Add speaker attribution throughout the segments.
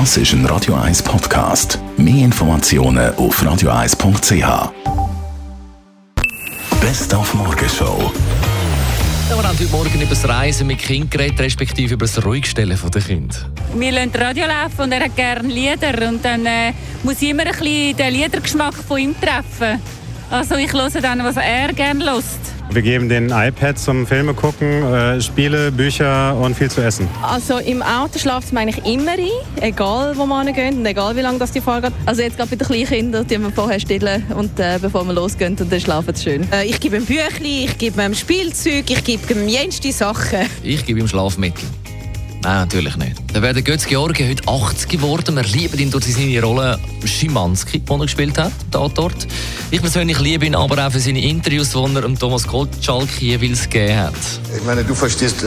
Speaker 1: Das ist ein Radio 1 Podcast. Mehr Informationen auf radio1.ch. Best auf Morgenshow.
Speaker 2: Ja, wir haben heute Morgen über das Reisen mit Kindern geredet, respektive über das Ruhigstellen der Kinder.
Speaker 3: Wir lassen Radio laufen und er hat gerne Lieder. Und dann äh, muss ich immer ein bisschen den Liedergeschmack von ihm treffen. Also ich höre dann, was er gerne hört.
Speaker 4: Wir geben den iPad zum Filme gucken, äh, Spiele, Bücher und viel zu essen.
Speaker 5: Also im Auto schlaft man eigentlich immer ein, egal wo man gehen und egal wie lange das die Fahrt geht. Also jetzt gerade bei den kleinen Kindern, die wir vorher stillen und äh, bevor wir losgehen und dann schlafen sie schön.
Speaker 6: Äh, ich gebe ihm Büchli, ich gebe ihm Spielzeug, ich gebe ihm jenste Sachen.
Speaker 2: Ich gebe ihm Schlafmittel. Nein, natürlich nicht. Dann wäre der Götz Georgi heute 80 geworden. Wir lieben ihn durch seine Rolle Schimanski, die er gespielt hat, dort. Ich persönlich liebe ihn aber auch für seine Interviews, die er Thomas Gottschalk jeweils gegeben hat.
Speaker 7: Ich meine, du verstehst äh,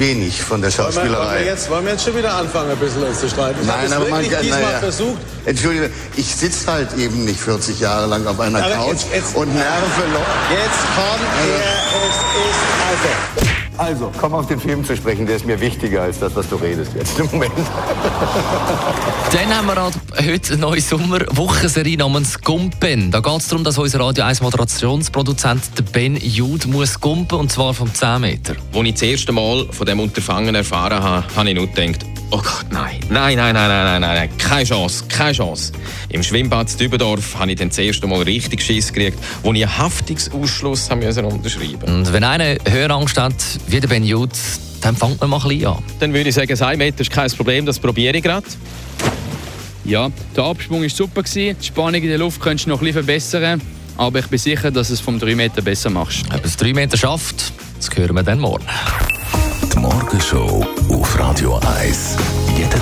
Speaker 7: wenig von der
Speaker 8: wir, wollen, wir
Speaker 7: Schauspielerei.
Speaker 8: jetzt, wollen wir jetzt schon wieder anfangen, ein bisschen uns zu streiten? Ich
Speaker 7: Nein, aber man kann,
Speaker 8: diesmal
Speaker 7: naja.
Speaker 8: versucht.
Speaker 7: Entschuldige, ich sitze halt eben nicht 40 Jahre lang auf einer
Speaker 8: Aber
Speaker 7: Couch
Speaker 8: jetzt- jetzt-
Speaker 7: und nerve Leute.
Speaker 8: Jetzt kommt er, es ist also.
Speaker 7: Also, komm auf den Film zu sprechen, der ist mir wichtiger als das, was du redest jetzt im Moment.
Speaker 2: Dann haben wir halt heute eine neue Sommerwochenserie namens Gumpen. Da geht es darum, dass unser Radio 1 Moderationsproduzent der Ben Jude muss gumpen und zwar vom 10 Meter.
Speaker 9: Als ich das erste Mal von dem Unterfangen erfahren habe, habe ich nur gedacht, oh Gott, nein, nein, nein, nein, nein, nein, nein, keine Chance, keine Chance. Im Schwimmbad Dübendorf habe ich dann das erste Mal richtig Schiss gekriegt, wo ich einen Haftungsausschluss haben müssen unterschreiben
Speaker 2: Und wenn einer Hörangst hat, wie der Ben Jude, dann fängt man mal ein bisschen an.
Speaker 9: Dann würde ich sagen, 1 Meter ist kein Problem, das probiere ich gerade.
Speaker 10: Ja, der Absprung war super. Die Spannung in der Luft könntest du noch ein bisschen verbessern. Aber ich bin sicher, dass du es vom 3 Meter besser machst.
Speaker 2: Ob es 3 Meter schafft, das hören wir dann morgen.
Speaker 1: Die Morgenshow auf Radio 1. Jeden Tag von 5